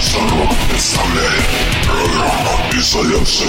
Сорок представляет программу «Изоляция».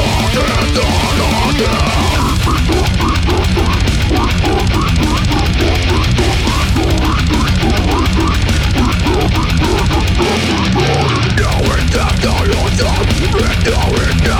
Now we're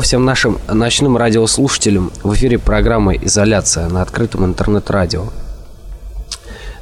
Всем нашим ночным радиослушателям. В эфире программа «Изоляция» на открытом интернет-радио.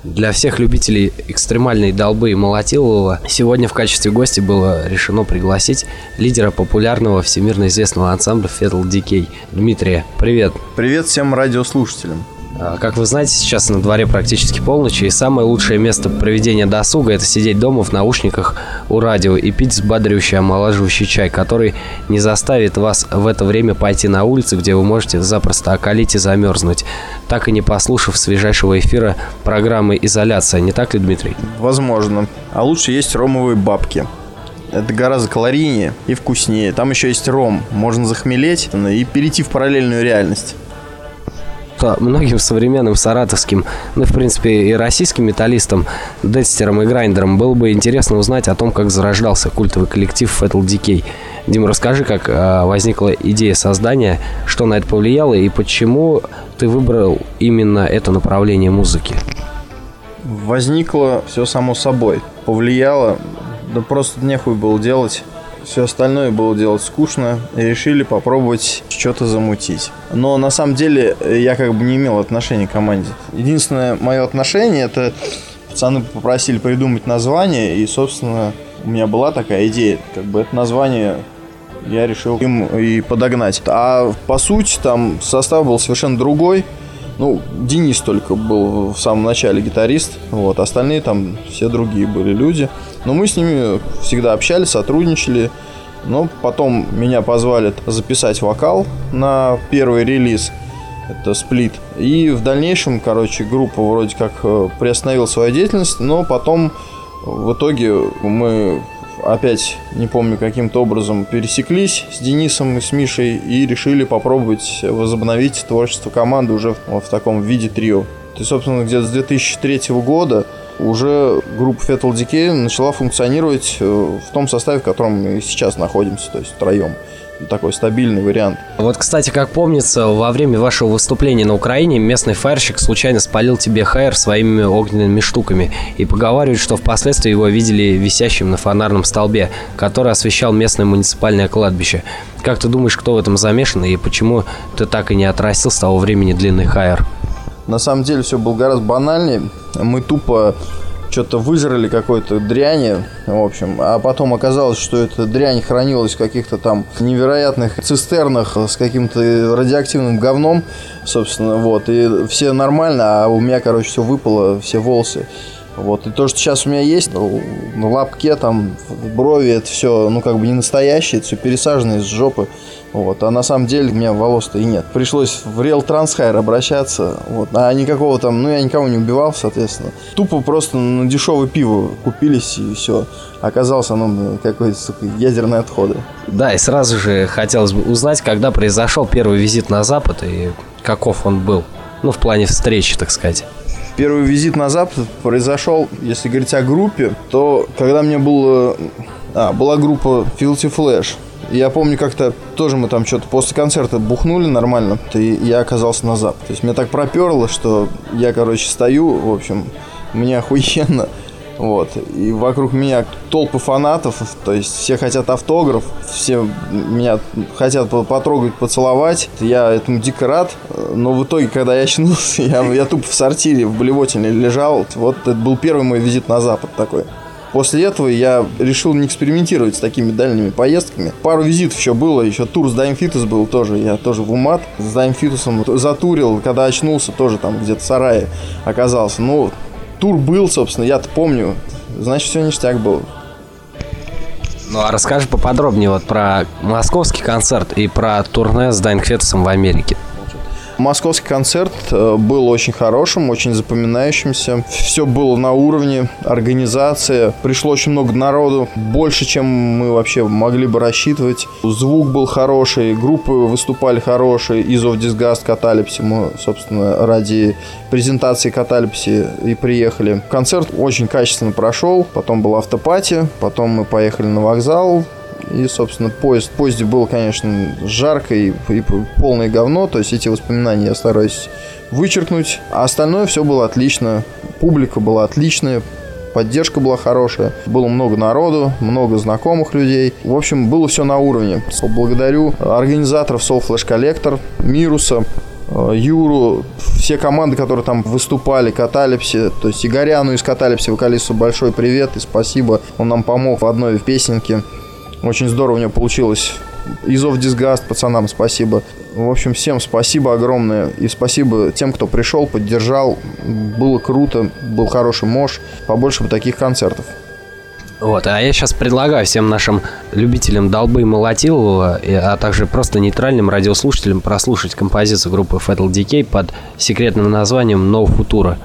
Для всех любителей экстремальной долбы и молотилового сегодня в качестве гостя было решено пригласить лидера популярного всемирно известного ансамбля Fatal Decay Дмитрия. Привет. Привет всем радиослушателям. А, как вы знаете, сейчас на дворе практически полночь, и самое лучшее место проведения досуга – это сидеть дома в наушниках у радио и пить взбадривающий омолаживающий чай, который не заставит вас в это время пойти на улицу, где вы можете запросто околить и замерзнуть, так и не послушав свежайшего эфира программы «Изоляция». Не так ли, Дмитрий? Возможно. А лучше есть ромовые бабки. Это гораздо калорийнее и вкуснее. Там еще есть ром. Можно захмелеть и перейти в параллельную реальность по многим современным саратовским, ну, в принципе, и российским металлистам, Декстером и Грайндером было бы интересно узнать о том, как зарождался культовый коллектив Fatal Decay. Дим, расскажи, как э, возникла идея создания, что на это повлияло и почему ты выбрал именно это направление музыки? Возникло все само собой. Повлияло, да просто нехуй было делать все остальное было делать скучно, и решили попробовать что-то замутить. Но на самом деле я как бы не имел отношения к команде. Единственное мое отношение это пацаны попросили придумать название, и, собственно, у меня была такая идея, как бы это название я решил им и подогнать. А по сути там состав был совершенно другой. Ну, Денис только был в самом начале гитарист, вот, остальные там все другие были люди. Но мы с ними всегда общались, сотрудничали. Но потом меня позвали записать вокал на первый релиз. Это сплит. И в дальнейшем, короче, группа вроде как э, приостановила свою деятельность, но потом в итоге мы опять, не помню, каким-то образом пересеклись с Денисом и с Мишей и решили попробовать возобновить творчество команды уже в, в таком виде трио. То есть, собственно, где-то с 2003 года уже группа Fatal Decay начала функционировать э, в том составе, в котором мы сейчас находимся, то есть втроем такой стабильный вариант. Вот, кстати, как помнится, во время вашего выступления на Украине местный фаерщик случайно спалил тебе хайр своими огненными штуками и поговаривают, что впоследствии его видели висящим на фонарном столбе, который освещал местное муниципальное кладбище. Как ты думаешь, кто в этом замешан и почему ты так и не отрастил с того времени длинный хайр? На самом деле все было гораздо банальнее. Мы тупо что-то выжрали какой-то дряни, в общем, а потом оказалось, что эта дрянь хранилась в каких-то там невероятных цистернах с каким-то радиоактивным говном, собственно, вот, и все нормально, а у меня, короче, все выпало, все волосы. Вот. И то, что сейчас у меня есть, ну, на лапке, там, брови, это все, ну, как бы не настоящее, это все пересажено из жопы. Вот. А на самом деле у меня волос-то и нет. Пришлось в Real Transhair обращаться. Вот. А никакого там, ну, я никого не убивал, соответственно. Тупо просто на дешевое пиво купились и все. Оказалось оно какой-то, сука, ядерные отходы. Да, и сразу же хотелось бы узнать, когда произошел первый визит на Запад и каков он был. Ну, в плане встречи, так сказать. Первый визит на Запад произошел, если говорить о группе, то когда мне было... А, была группа Filthy Flash. Я помню, как-то тоже мы там что-то после концерта бухнули нормально, и я оказался на Запад. То есть меня так проперло, что я, короче, стою, в общем, мне охуенно. Вот. И вокруг меня толпы фанатов, то есть все хотят автограф, все меня хотят потрогать, поцеловать. Я этому дико рад, но в итоге, когда я очнулся, я, я тупо в сортире, в блевотине лежал. Вот это был первый мой визит на Запад такой. После этого я решил не экспериментировать с такими дальними поездками. Пару визитов еще было, еще тур с Dying Fetus был тоже. Я тоже в умат с Dying Fetus ом затурил, когда очнулся, тоже там где-то в сарае оказался. Ну, тур был, собственно, я-то помню. Значит, все ништяк было. Ну, а расскажи поподробнее вот про московский концерт и про турне с Дайнкфетусом в Америке. Московский концерт э, был очень хорошим, очень запоминающимся. Все было на уровне, организация. Пришло очень много народу, больше, чем мы вообще могли бы рассчитывать. Звук был хороший, группы выступали хорошие. Из of Disgust, Каталипси. Мы, собственно, ради презентации Каталипси и приехали. Концерт очень качественно прошел. Потом был автопати. Потом мы поехали на вокзал. И, собственно, поезд. В поезде было, конечно, жарко и, и полное говно. То есть эти воспоминания я стараюсь вычеркнуть. А остальное все было отлично. Публика была отличная. поддержка была хорошая. Было много народу, много знакомых людей. В общем, было все на уровне. Благодарю организаторов Soul Flash Collector, Мируса, э, Юру, все команды, которые там выступали, Каталипси, то есть Игоряну из Каталипси, вокалисту большой привет и спасибо. Он нам помог в одной песенке. Очень здорово у него получилось. Изов Дисгаст пацанам спасибо. В общем, всем спасибо огромное. И спасибо тем, кто пришел, поддержал. Было круто, был хороший мож. Побольше бы таких концертов. Вот, а я сейчас предлагаю всем нашим любителям долбы и молотилова, а также просто нейтральным радиослушателям прослушать композицию группы Fatal Decay под секретным названием No Futura.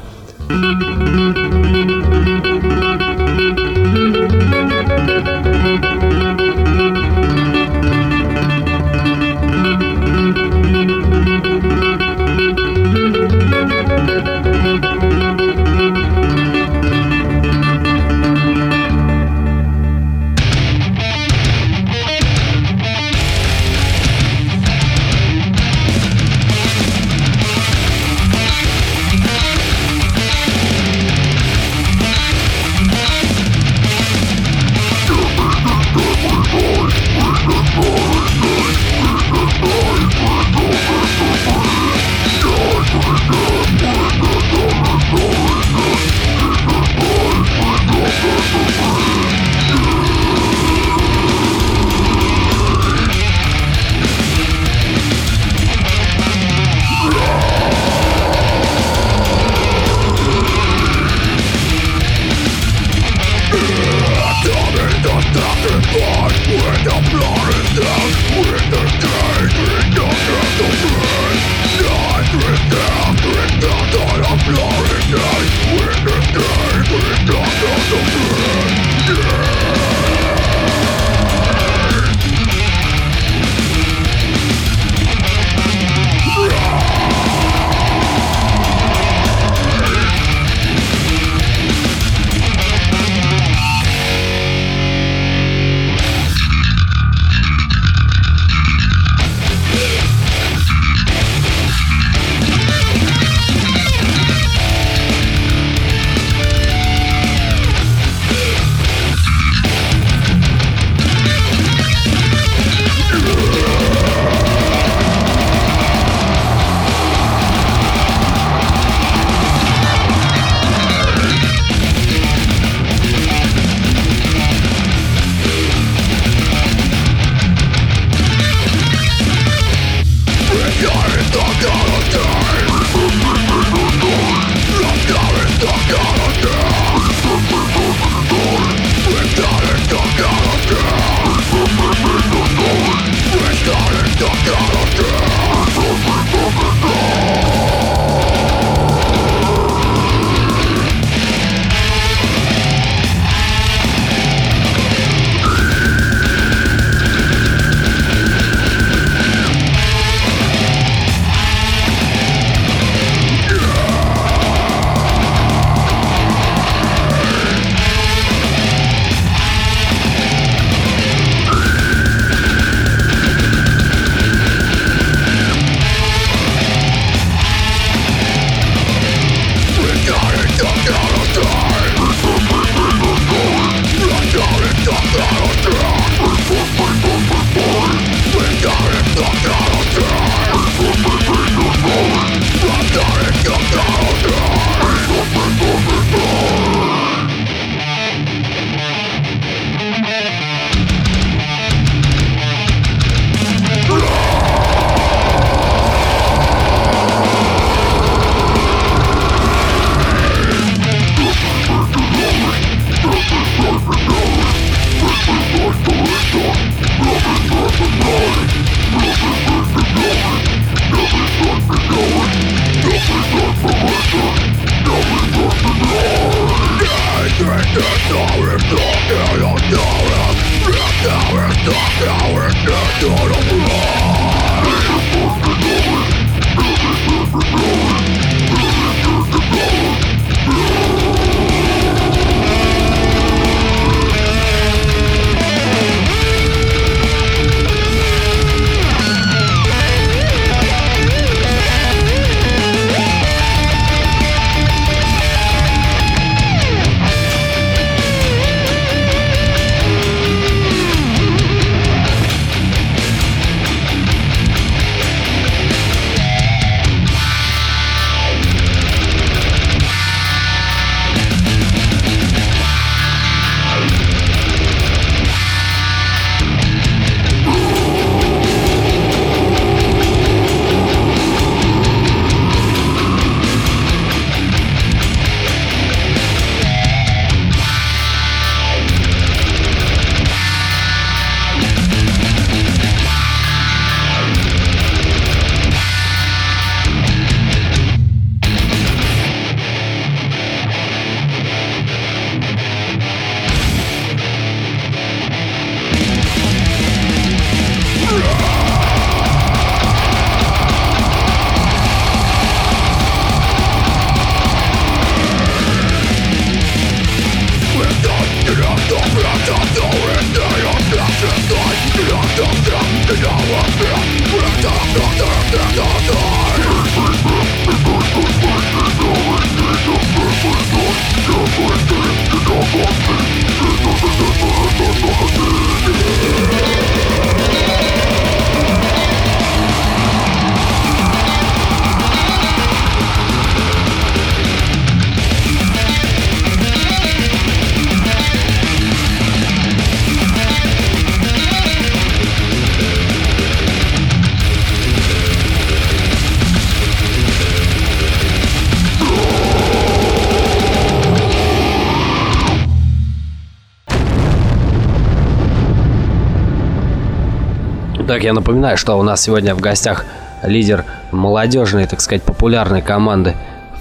Так, я напоминаю, что у нас сегодня в гостях лидер молодежной, так сказать, популярной команды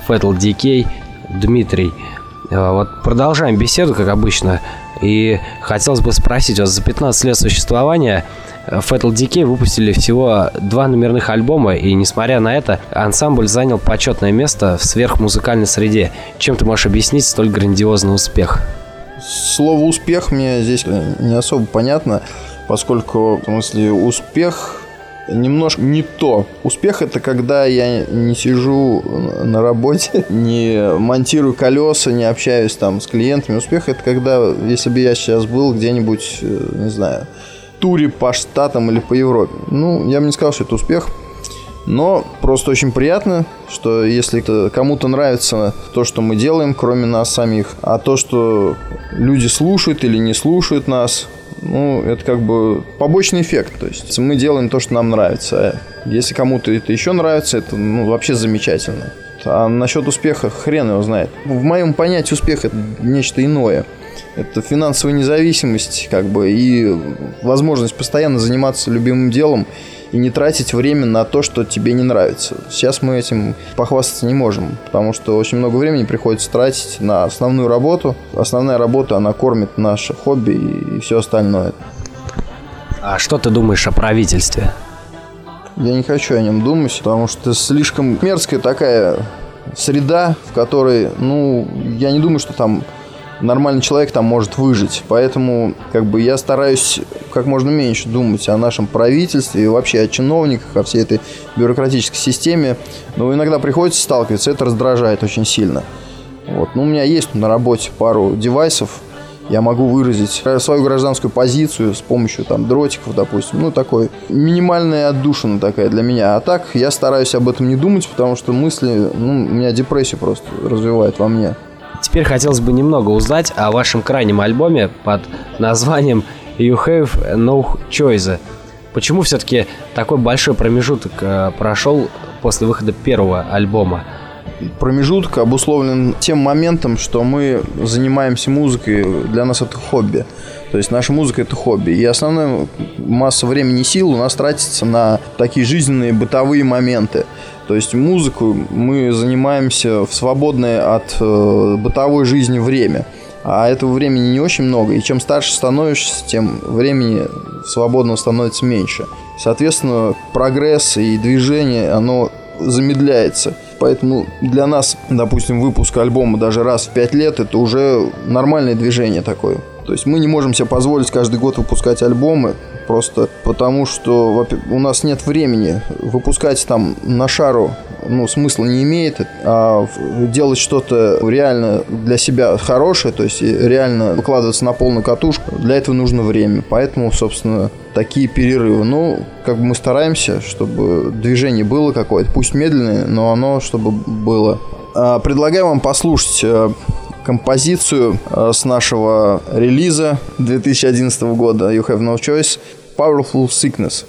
Fatal Decay Дмитрий. Э, вот продолжаем беседу, как обычно. И хотелось бы спросить, вот за 15 лет существования э, Fatal Decay выпустили всего два номерных альбома, и несмотря на это, ансамбль занял почетное место в сверхмузыкальной среде. Чем ты можешь объяснить столь грандиозный успех? Слово «успех» мне здесь не особо понятно, поскольку, в смысле, успех немножко не то. Успех это когда я не сижу на работе, не монтирую колеса, не общаюсь там с клиентами. Успех это когда, если бы я сейчас был где-нибудь, э, не знаю, туре по штатам или по Европе. Ну, я бы не сказал, что это успех. Но просто очень приятно, что если кому-то нравится то, что мы делаем, кроме нас самих, а то, что люди слушают или не слушают нас, ну, это как бы побочный эффект. То есть мы делаем то, что нам нравится. Если кому-то это еще нравится, это ну, вообще замечательно. А насчет успеха хрен его знает. В моем понятии успех это нечто иное. Это финансовая независимость, как бы, и возможность постоянно заниматься любимым делом и не тратить время на то, что тебе не нравится. Сейчас мы этим похвастаться не можем, потому что очень много времени приходится тратить на основную работу. Основная работа, она кормит наше хобби и, все остальное. А что ты думаешь о правительстве? Я не хочу о нем думать, потому что слишком мерзкая такая среда, в которой, ну, я не думаю, что там нормальный человек там может выжить. Поэтому как бы я стараюсь как можно меньше думать о нашем правительстве и вообще о чиновниках, о всей этой бюрократической системе. Но иногда приходится сталкиваться, это раздражает очень сильно. Вот. Ну, у меня есть на работе пару девайсов, я могу выразить свою гражданскую позицию с помощью там дротиков, допустим. Ну, такой минимальная отдушина такая для меня. А так я стараюсь об этом не думать, потому что мысли, ну, у меня депрессию просто развивает во мне. Теперь хотелось бы немного узнать о вашем крайнем альбоме под названием You Have No Choice. Почему все-таки такой большой промежуток э, прошел после выхода первого альбома? Промежуток обусловлен тем моментом, что мы занимаемся музыкой, для нас это хобби. То есть наша музыка это хобби. И основная масса времени и сил у нас тратится на такие жизненные бытовые моменты. То есть музыку мы занимаемся в свободное от э, бытовой жизни время. А этого времени не очень много. И чем старше становишься, тем времени свободного становится меньше. Соответственно, прогресс и движение, оно замедляется. Поэтому для нас, допустим, выпуск альбома даже раз в пять лет, это уже нормальное движение такое. То есть мы не можем себе позволить каждый год выпускать альбомы, просто потому что у нас нет времени выпускать там на шару ну, смысла не имеет, а делать что-то реально для себя хорошее, то есть реально выкладываться на полную катушку, для этого нужно время. Поэтому, собственно, такие перерывы. Ну, как бы мы стараемся, чтобы движение было какое-то, пусть медленное, но оно чтобы было. А, предлагаю вам послушать э, композицию э, с нашего релиза 2011 года You Have No Choice Powerful Sickness.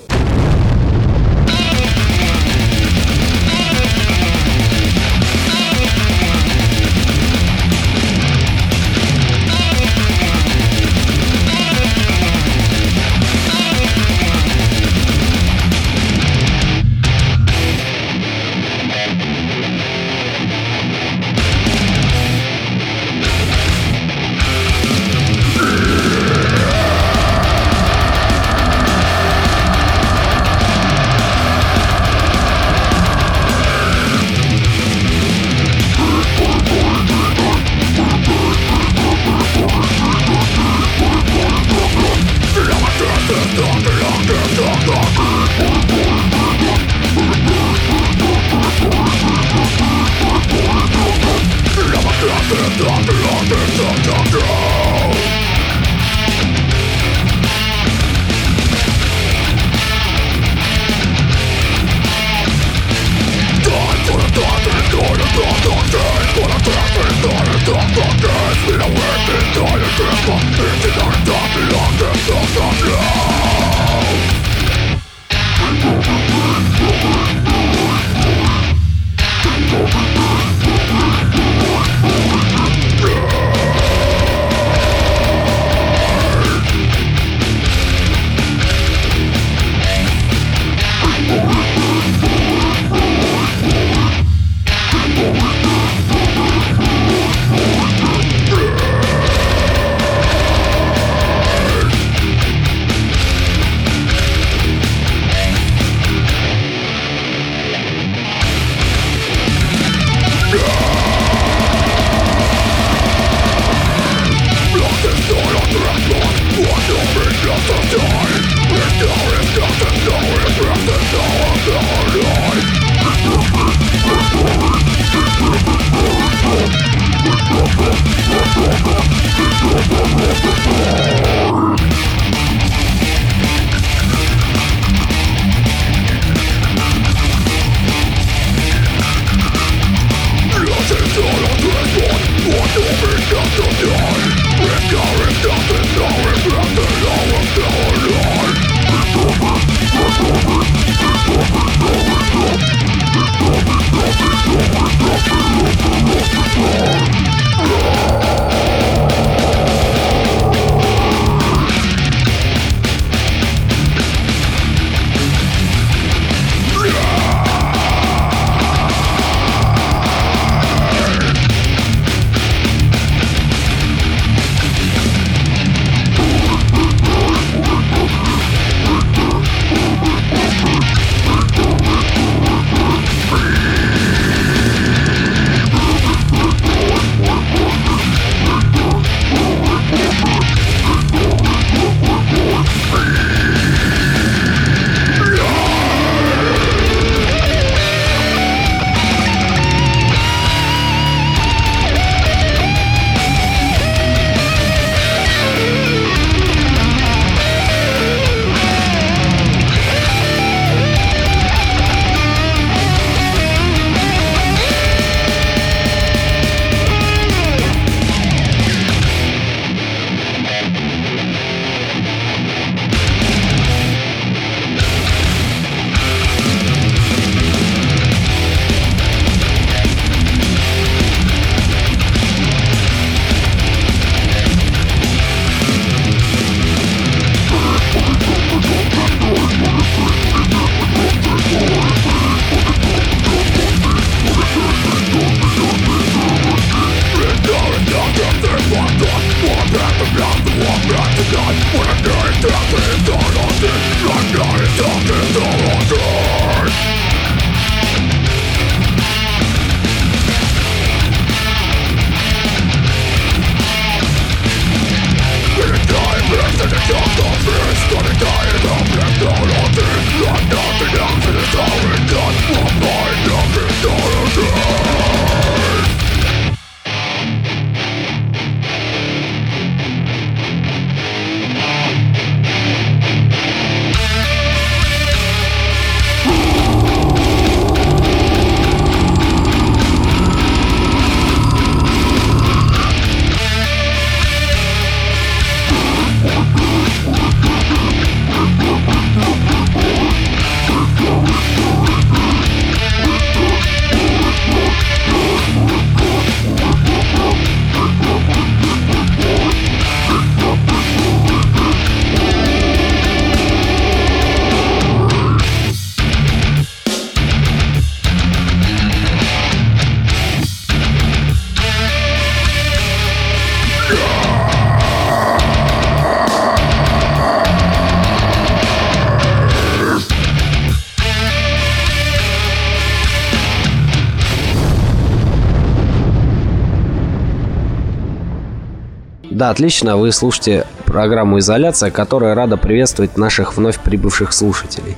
Отлично. Вы слушаете программу «Изоляция», которая рада приветствовать наших вновь прибывших слушателей.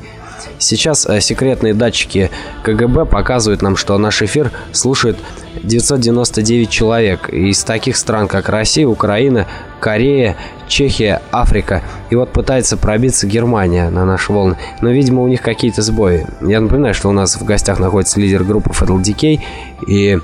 Сейчас э, секретные датчики КГБ показывают нам, что наш эфир слушает 999 человек из таких стран, как Россия, Украина, Корея, Чехия, Африка. И вот пытается пробиться Германия на наши волны. Но, видимо, у них какие-то сбои. Я напоминаю, что у нас в гостях находится лидер группы Fatal Decay. И,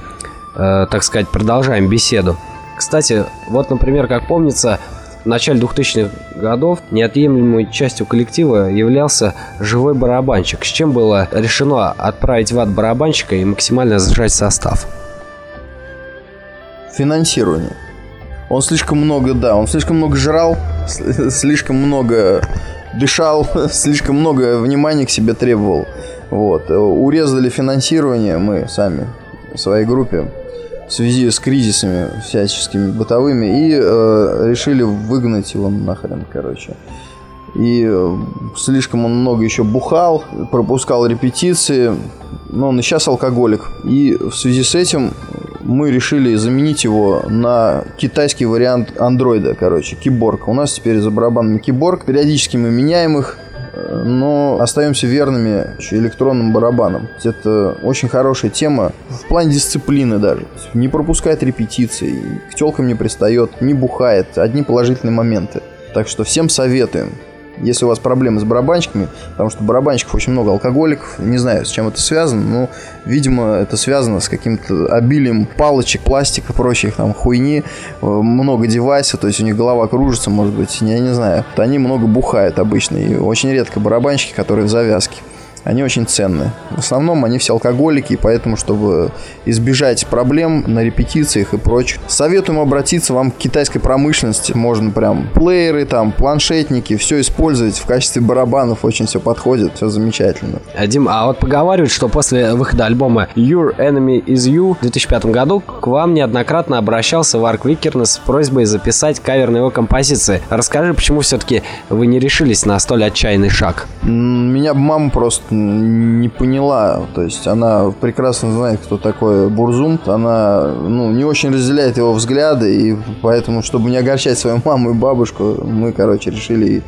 э, так сказать, продолжаем беседу. Кстати, вот, например, как помнится, в начале 2000-х годов неотъемлемой частью коллектива являлся живой барабанщик, с чем было решено отправить в ад барабанщика и максимально сжать состав. Финансирование. Он слишком много, да, он слишком много жрал, слишком много дышал, слишком много внимания к себе требовал. Вот. Урезали финансирование мы сами своей группе в связи с кризисами всяческими бытовыми и э, решили выгнать его нахрен, короче. И э, слишком он много еще бухал, пропускал репетиции, но он и сейчас алкоголик. И в связи с этим мы решили заменить его на китайский вариант андроида, короче, киборг. У нас теперь за барабанами киборг. Периодически мы меняем их, но остаемся верными электронным барабанам. Это очень хорошая тема в плане дисциплины даже. Не пропускает репетиции, к телкам не пристает, не бухает. Одни положительные моменты. Так что всем советуем. Если у вас проблемы с барабанщиками, потому что барабанщиков очень много алкоголиков, не знаю, с чем это связано, но, видимо, это связано с каким-то обилием палочек, пластика, прочих там хуйни, э, много девайсов, то есть у них голова кружится, может быть, я не знаю. Они много бухают обычно, и очень редко барабанщики, которые в завязке они очень ценны. В основном они все алкоголики, и поэтому, чтобы избежать проблем на репетициях и прочее, советуем обратиться вам к китайской промышленности. Можно прям плееры, там, планшетники, все использовать в качестве барабанов. Очень все подходит, все замечательно. А, Дим, а вот поговаривают, что после выхода альбома Your Enemy Is You в 2005 году к вам неоднократно обращался Варк Викернес с просьбой записать кавер на его композиции. Расскажи, почему все-таки вы не решились на столь отчаянный шаг? Меня мама просто не поняла. То есть она прекрасно знает, кто такой Бурзум. Она ну, не очень разделяет его взгляды. И поэтому, чтобы не огорчать свою маму и бабушку, мы, короче, решили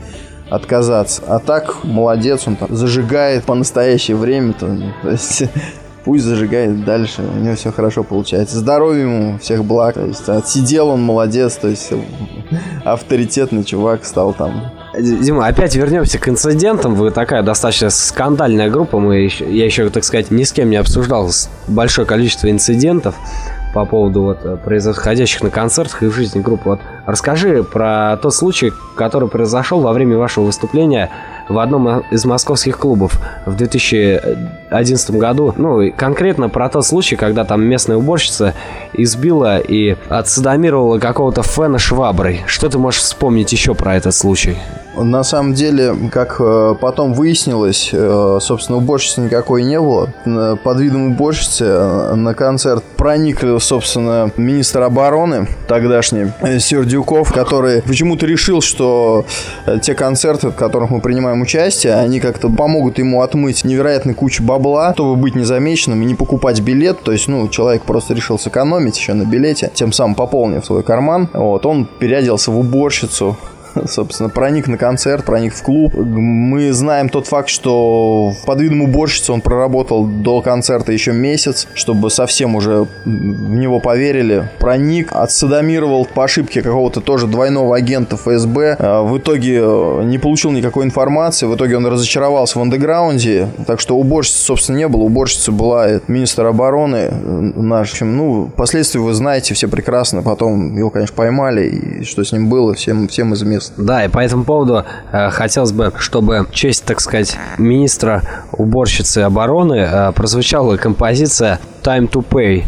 отказаться. А так, молодец, он там зажигает по настоящее время. То, есть пусть зажигает дальше, у него все хорошо получается. Здоровья ему, всех благ. То есть отсидел он, молодец, то есть авторитетный чувак стал там Дима, опять вернемся к инцидентам. Вы такая достаточно скандальная группа. Мы еще, я еще, так сказать, ни с кем не обсуждал большое количество инцидентов по поводу вот происходящих на концертах и в жизни группы. Вот расскажи про тот случай, который произошел во время вашего выступления в одном из московских клубов в 2011 году. Ну, конкретно про тот случай, когда там местная уборщица избила и отсадомировала какого-то фэна шваброй. Что ты можешь вспомнить еще про этот случай? На самом деле, как э, потом выяснилось, э, собственно, уборщицы никакой не было. Под видом уборщицы э, на концерт проник, собственно, министр обороны тогдашний Сердюков, который почему-то решил, что те концерты, в которых мы принимаем участие, они как-то помогут ему отмыть невероятную кучу бабла, чтобы быть незамеченным и не покупать билет. То есть, ну, человек просто решил сэкономить еще на билете, тем самым пополнив свой карман. Вот, он переоделся в уборщицу, собственно, проник на концерт, проник в клуб. Мы знаем тот факт, что под видом уборщицы он проработал до концерта еще месяц, чтобы совсем уже в него поверили. Проник, отсадомировал по ошибке какого-то тоже двойного агента ФСБ. А, в итоге э, не получил никакой информации. В итоге он разочаровался в андеграунде. Так что уборщицы, собственно, не было. Уборщица была министр обороны э, наш. В общем, ну, последствия вы знаете все прекрасно. Потом его, конечно, поймали. И что с ним было, всем, всем известно текст. Да, и по этому поводу э, хотелось бы, чтобы честь, так сказать, министра уборщицы обороны э, прозвучала композиция «Time to Pay».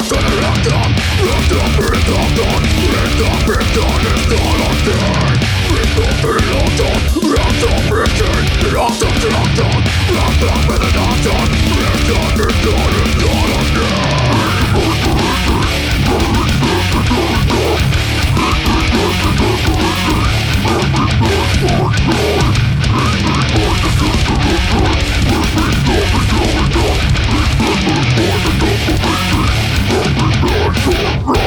Rock on, rock on, rock on, rock on, rock on, your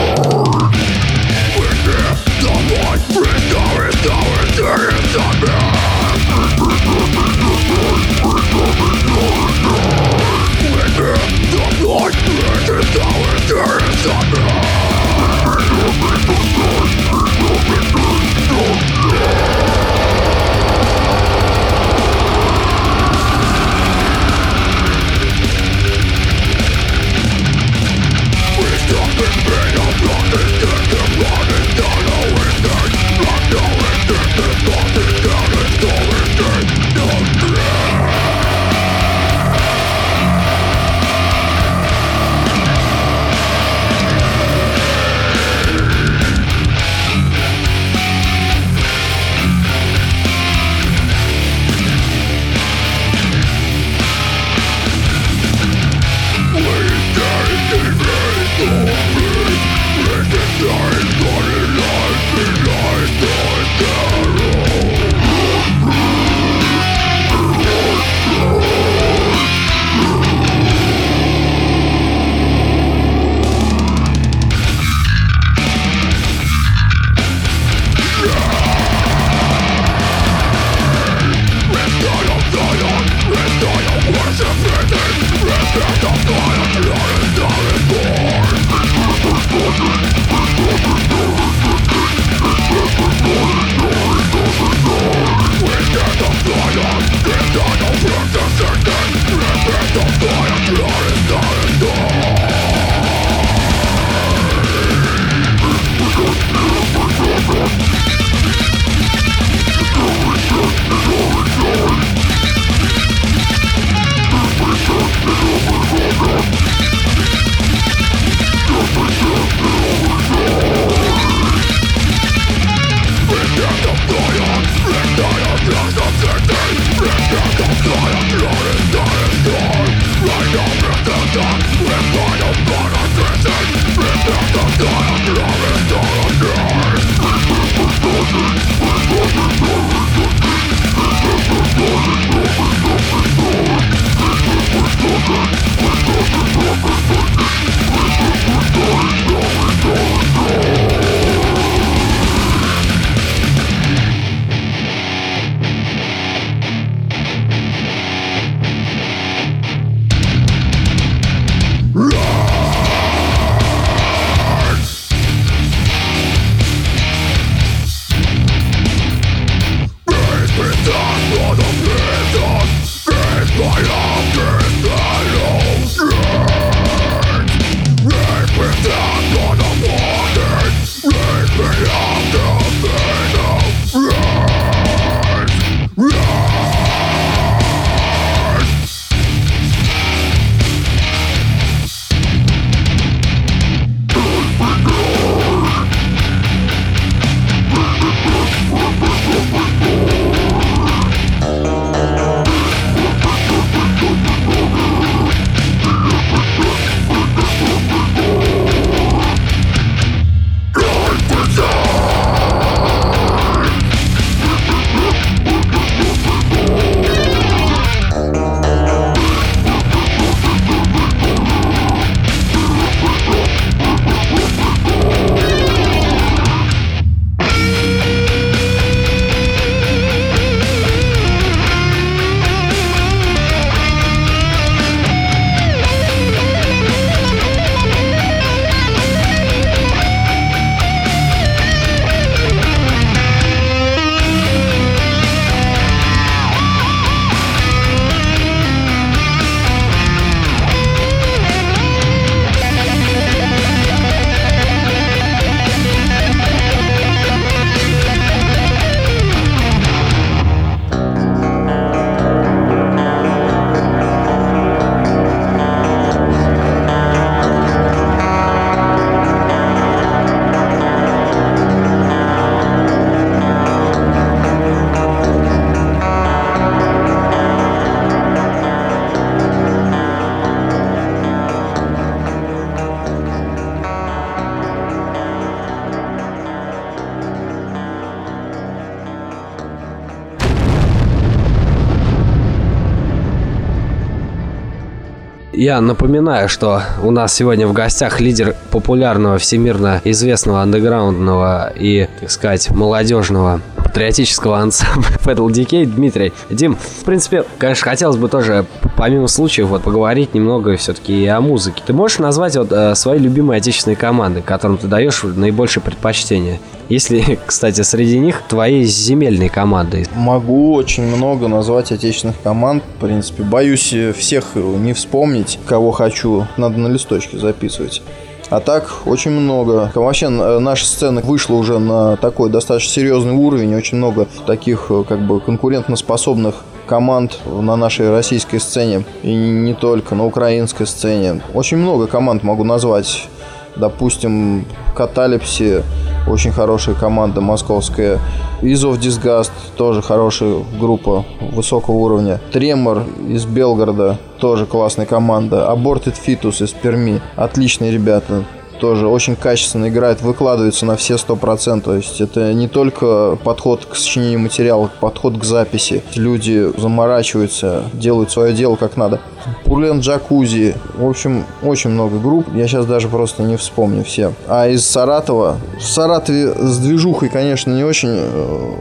Я напоминаю, что у нас сегодня в гостях лидер популярного, всемирно известного андеграундного и, так сказать, молодежного патриотического ансамбля Fatal Decay Дмитрий. Дим, в принципе, конечно, хотелось бы тоже, помимо случаев, вот поговорить немного все-таки и о музыке. Ты можешь назвать вот э, свои любимые отечественные команды, которым ты даешь наибольшее предпочтение? Если, кстати, среди них твои земельные команды. Могу очень много назвать отечественных команд. В принципе, боюсь всех не вспомнить, кого хочу. Надо на листочке записывать. А так, очень много. Вообще, наша сцена вышла уже на такой достаточно серьезный уровень. Очень много таких, как бы, конкурентоспособных команд на нашей российской сцене. И не только, на украинской сцене. Очень много команд могу назвать. Допустим, Каталипси, очень хорошая команда московская. Из of Disgust, тоже хорошая группа высокого уровня. Тремор из Белгорода, тоже классная команда. Aborted Fetus из Перми, отличные ребята тоже очень качественно играет, выкладывается на все сто процентов. То есть это не только подход к сочинению материала, подход к записи. Люди заморачиваются, делают свое дело как надо. Пурлен Джакузи. В общем, очень много групп. Я сейчас даже просто не вспомню все. А из Саратова... В Саратове с движухой, конечно, не очень э,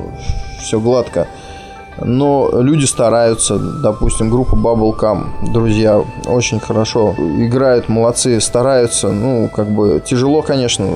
все гладко но люди стараются, допустим, группа Bubblegum, друзья, очень хорошо играют, молодцы, стараются, ну, как бы тяжело, конечно,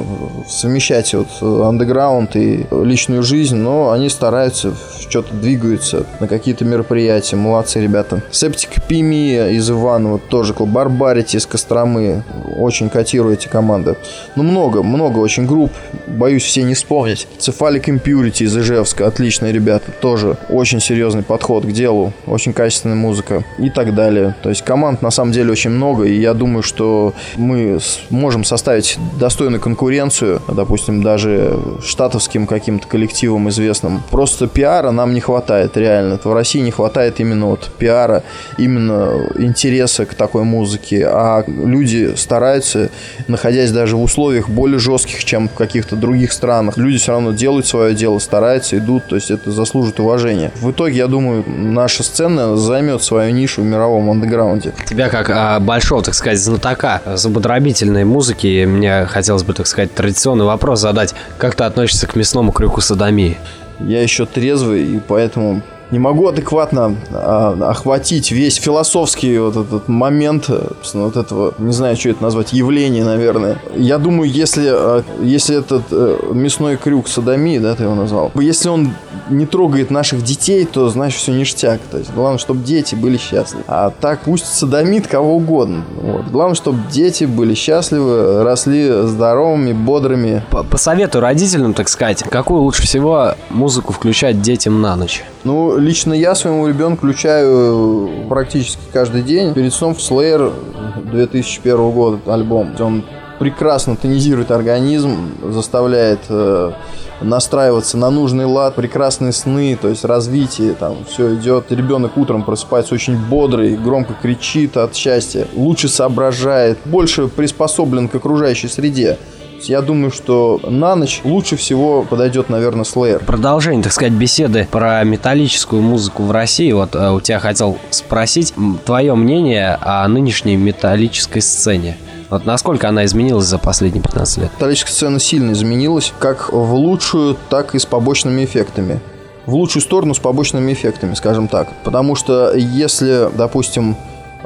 совмещать вот андеграунд и личную жизнь, но они стараются, что-то двигаются на какие-то мероприятия, молодцы ребята. Септик Пимия из Иванова тоже, Барбарити из Костромы, очень котируют эти команды. Ну, много, много очень групп, боюсь все не вспомнить. Цефалик Impurity из Ижевска, отличные ребята, тоже очень серьезный подход к делу, очень качественная музыка и так далее. То есть команд на самом деле очень много, и я думаю, что мы можем составить достойную конкуренцию, допустим, даже штатовским каким-то коллективам известным. Просто пиара нам не хватает, реально. В России не хватает именно вот пиара, именно интереса к такой музыке, а люди стараются, находясь даже в условиях более жестких, чем в каких-то других странах, люди все равно делают свое дело, стараются, идут, то есть это заслужит уважения. В итоге, я думаю, наша сцена займет свою нишу в мировом андеграунде. Тебя как а, большого, так сказать, знатока зубодробительной музыки, мне хотелось бы, так сказать, традиционный вопрос задать. Как ты относишься к мясному крюку садомии? Я еще трезвый, и поэтому не могу адекватно а, охватить весь философский вот этот момент, вот этого, не знаю, что это назвать, явление, наверное. Я думаю, если, а, если этот а, мясной крюк садомии, да, ты его назвал, если он не трогает наших детей, то, значит, все ништяк. То есть, главное, чтобы дети были счастливы. А так пусть садомит кого угодно. Вот. Главное, чтобы дети были счастливы, росли здоровыми, бодрыми. Посоветую родителям, так сказать, какую лучше всего музыку включать детям на ночь? Ну, лично я своему ребенку включаю практически каждый день. Перед сном в Slayer 2001 года альбом. Он прекрасно тонизирует организм, заставляет э, настраиваться на нужный лад, прекрасные сны, то есть развитие, там все идет. Ребенок утром просыпается очень бодрый, громко кричит от счастья, лучше соображает, больше приспособлен к окружающей среде. Я думаю, что на ночь лучше всего подойдет, наверное, Slayer. Продолжение, так сказать, беседы про металлическую музыку в России. Вот э, у тебя хотел спросить твое мнение о нынешней металлической сцене. Вот насколько она изменилась за последние 15 лет? Металлическая сцена сильно изменилась, как в лучшую, так и с побочными эффектами в лучшую сторону с побочными эффектами, скажем так. Потому что если, допустим,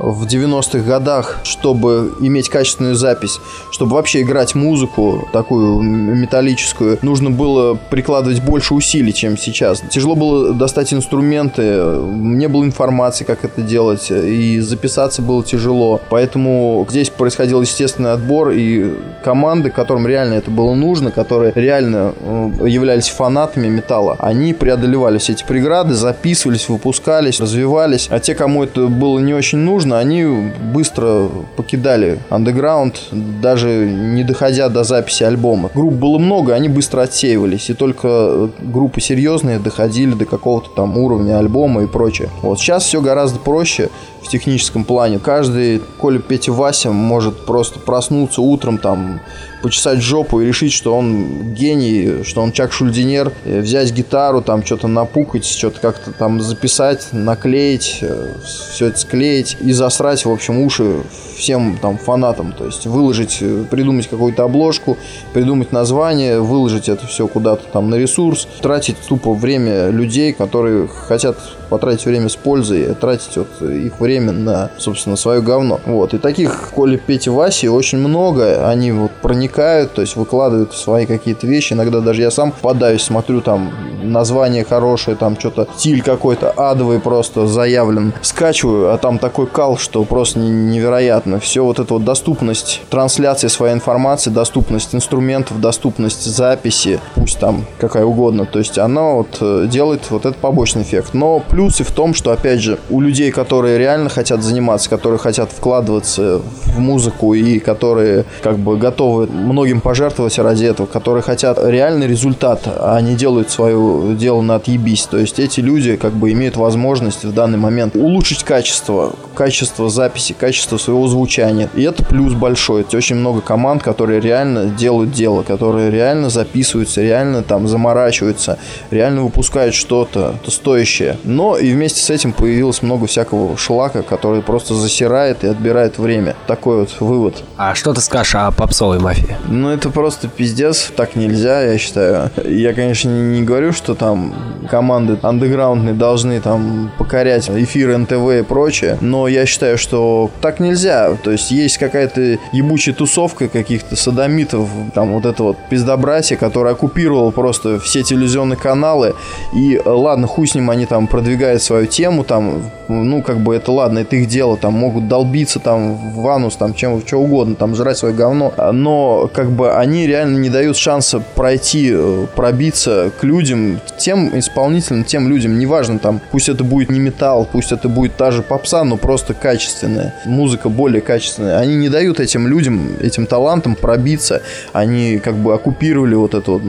в 90-х годах, чтобы иметь качественную запись, чтобы вообще играть музыку такую металлическую, нужно было прикладывать больше усилий, чем сейчас. Тяжело было достать инструменты, не было информации, как это делать, и записаться было тяжело. Поэтому здесь происходил естественный отбор, и команды, которым реально это было нужно, которые реально э, являлись фанатами металла, они преодолевали все эти преграды, записывались, выпускались, развивались. А те, кому это было не очень нужно, нужно, они быстро покидали андеграунд, даже не доходя до записи альбома. Групп было много, они быстро отсеивались, и только группы серьезные доходили до какого-то там уровня альбома и прочее. Вот сейчас все гораздо проще. В техническом плане. Каждый Коля, Петя, Вася может просто проснуться утром, там, почесать жопу и решить, что он гений, что он Чак Шульдинер, э, взять гитару, там что-то напукать, что-то как-то там записать, наклеить, э, все это склеить и засрать, в общем, уши всем там фанатам. То есть выложить, э, придумать какую-то обложку, придумать название, выложить это все куда-то там на ресурс, тратить тупо время людей, которые хотят потратить время с пользой, тратить вот их время на, собственно, свое говно. Вот. И таких Коля, Петя, Васи очень много. Они вот проникают, то есть выкладывают свои какие-то вещи. Иногда даже я сам попадаюсь, смотрю там название хорошее, там что-то стиль какой-то адовый просто заявлен. Скачиваю, а там такой кал, что просто невероятно. Все вот это вот доступность трансляции своей информации, доступность инструментов, доступность записи, пусть там какая угодно. То есть она вот э, делает вот этот побочный эффект. Но плюс плюсы в том, что, опять же, у людей, которые реально хотят заниматься, которые хотят вкладываться в музыку и которые как бы готовы многим пожертвовать ради этого, которые хотят реальный результат, а не делают свое дело на отъебись. То есть эти люди как бы имеют возможность в данный момент улучшить качество, качество записи, качество своего звучания. И это плюс большой. Это очень много команд, которые реально делают дело, которые реально записываются, реально там заморачиваются, реально выпускают что-то стоящее. Но и вместе с этим появилось много всякого шлака, который просто засирает и отбирает время. Такой вот вывод. А что ты скажешь о попсовой мафии? Ну, это просто пиздец. Так нельзя, я считаю. Я, конечно, не говорю, что там команды андеграундные должны там покорять эфир НТВ и прочее, но я считаю, что так нельзя. То есть есть какая-то ебучая тусовка каких-то садомитов, там вот это вот пиздобрасие, которое оккупировало просто все телевизионные каналы, и ладно, хуй с ним они там продвигают продвигает свою тему, там, ну, как бы это ладно, это их дело, там, могут долбиться там в анус, там, чем, что угодно, там, жрать свое говно, но, как бы, они реально не дают шанса пройти, э, пробиться к людям, тем исполнителям, тем людям, неважно, там, пусть это будет не металл, пусть это будет та же попса, но просто качественная, музыка более качественная, они не дают этим людям, этим талантам пробиться, они, как бы, оккупировали вот это вот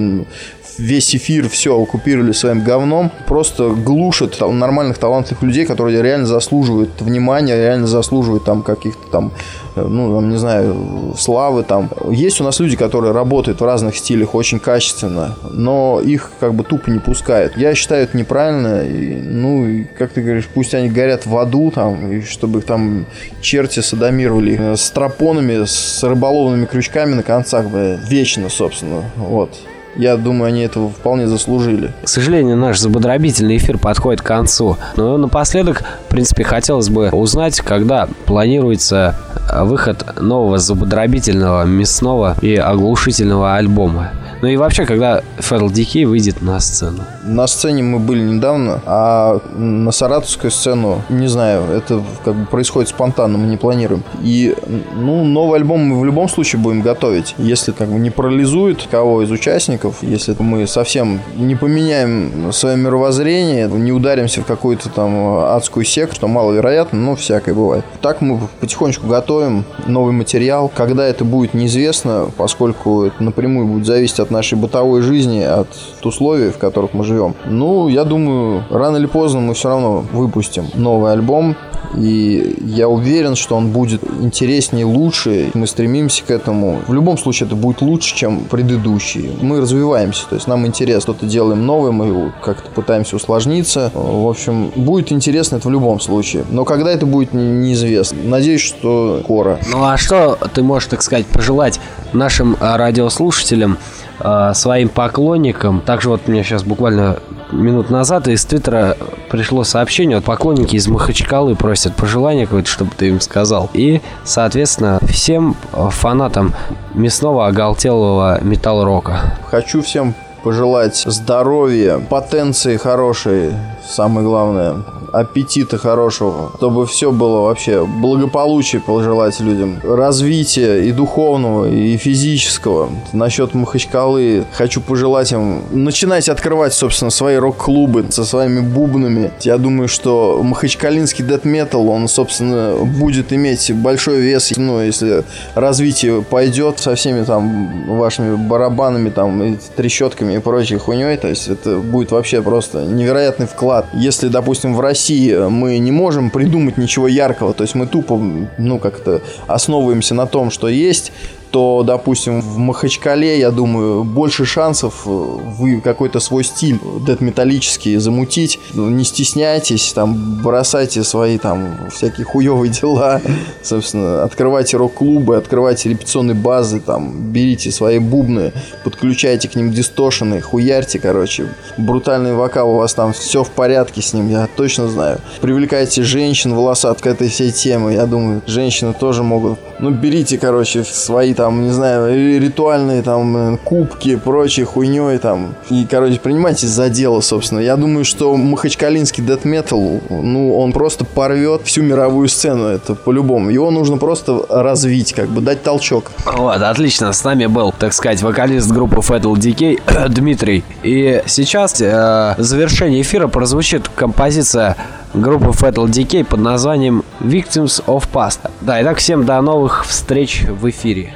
весь эфир все оккупировали своим говном, просто глушат там, нормальных талантливых людей, которые реально заслуживают внимания, реально заслуживают там каких-то там, э, ну, там, не знаю, славы там. Есть у нас люди, которые работают в разных стилях очень качественно, но их как бы тупо не пускают. Я считаю это неправильно, и, ну, и, как ты говоришь, пусть они горят в аду там, и чтобы их там черти садомировали э, с тропонами, с рыболовными крючками на концах, бля, вечно, собственно, вот. Я думаю, они этого вполне заслужили. К сожалению, наш забодробительный эфир подходит к концу. Но напоследок, в принципе, хотелось бы узнать, когда планируется выход нового забодробительного, мясного и оглушительного альбома. Ну и вообще, когда Feral Decay выйдет на сцену? На сцене мы были недавно, а на саратовскую сцену, не знаю, это как бы происходит спонтанно, мы не планируем. И, ну, новый альбом мы в любом случае будем готовить. Если как бы не парализует кого из участников, если мы совсем не поменяем свое мировоззрение, не ударимся в какую-то там адскую секту, что маловероятно, но всякое бывает. Так мы потихонечку готовим новый материал. Когда это будет неизвестно, поскольку это напрямую будет зависеть от нашей бытовой жизни, от условий, в которых мы живем. Ну, я думаю, рано или поздно мы все равно выпустим новый альбом. И я уверен, что он будет интереснее, лучше. Мы стремимся к этому. В любом случае, это будет лучше, чем предыдущий. Мы развиваемся, то есть нам интересно, что-то делаем новое, мы как-то пытаемся усложниться. В общем, будет интересно это в любом случае. Но когда это будет, неизвестно. Надеюсь, что скоро. Ну а что ты можешь, так сказать, пожелать нашим а, радиослушателям э, своим поклонникам. Также вот мне сейчас буквально минут назад из Твиттера пришло сообщение, вот поклонники из Махачкалы просят пожелания какое-то, чтобы ты им сказал. И, соответственно, всем фанатам мясного оголтелого металл-рока. Хочу всем пожелать здоровья, потенции хорошей, самое главное, аппетита хорошего, чтобы все было вообще благополучие пожелать людям, развития и духовного, и физического. Насчет Махачкалы хочу пожелать им начинать открывать, собственно, свои рок-клубы со своими бубнами. Я думаю, что махачкалинский дэт метал, он, собственно, будет иметь большой вес, ну, если развитие пойдет со всеми там вашими барабанами, там, и трещотками и прочей хуйней, то есть это будет вообще просто невероятный вклад. Если, допустим, в России России мы не можем придумать ничего яркого. То есть мы тупо, ну, как-то основываемся на том, что есть то, допустим, в Махачкале, я думаю, больше шансов э, вы какой-то свой стиль дед-металлический замутить. Не стесняйтесь, там, бросайте свои там всякие хуевые дела, собственно, открывайте рок-клубы, открывайте репетиционные базы, там, берите свои бубны, подключайте к ним дистошены, хуярьте, короче. Брутальный вокал у вас там все в порядке с ним, я точно знаю. Привлекайте женщин волосат к этой всей теме, я думаю, женщины тоже могут. Ну, берите, короче, свои там, не знаю, ритуальные там кубки, прочей хуйней там. И, короче, принимайтесь за дело, собственно. Я думаю, что махачкалинский дэт метал, ну, он просто порвет всю мировую сцену, это по-любому. Его нужно просто развить, как бы дать толчок. Вот, отлично. С нами был, так сказать, вокалист группы Fatal Decay Дмитрий. И сейчас э, в завершении эфира прозвучит композиция группы Fatal Decay под названием Victims of Past. Да, итак, всем до новых встреч в эфире.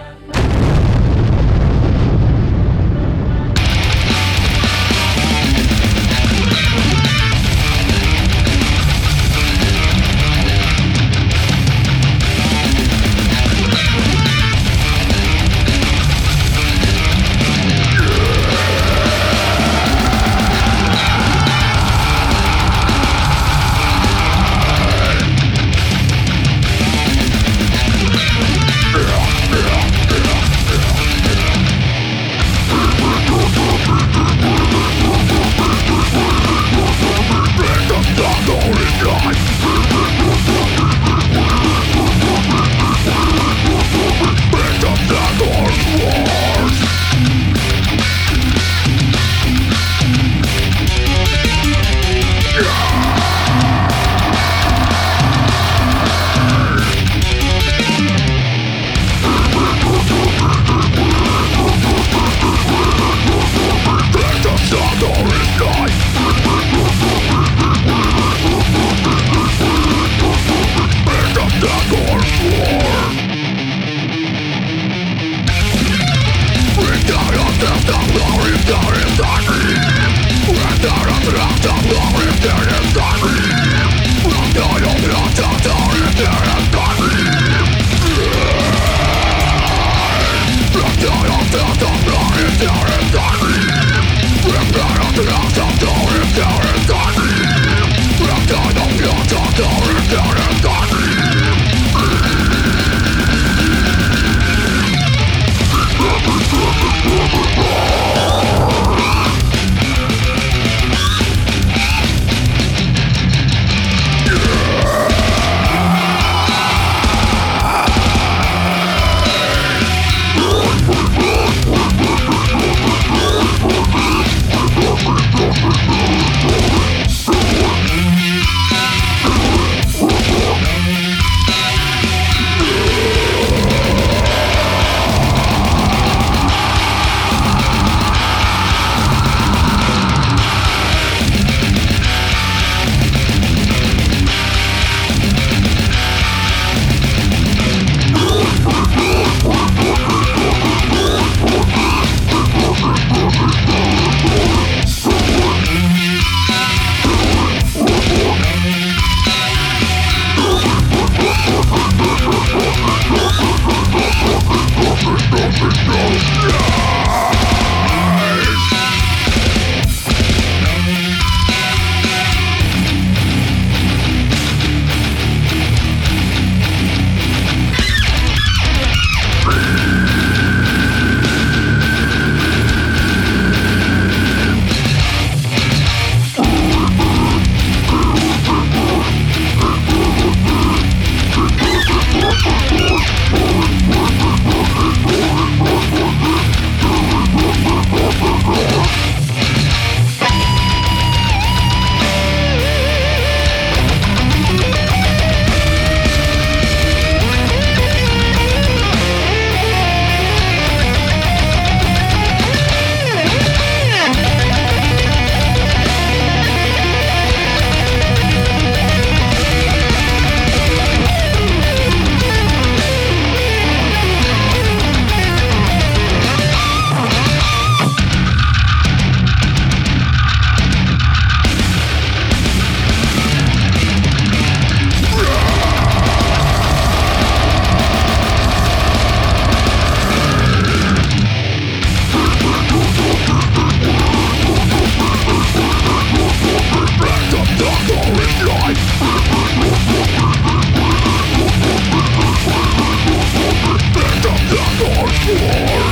Радио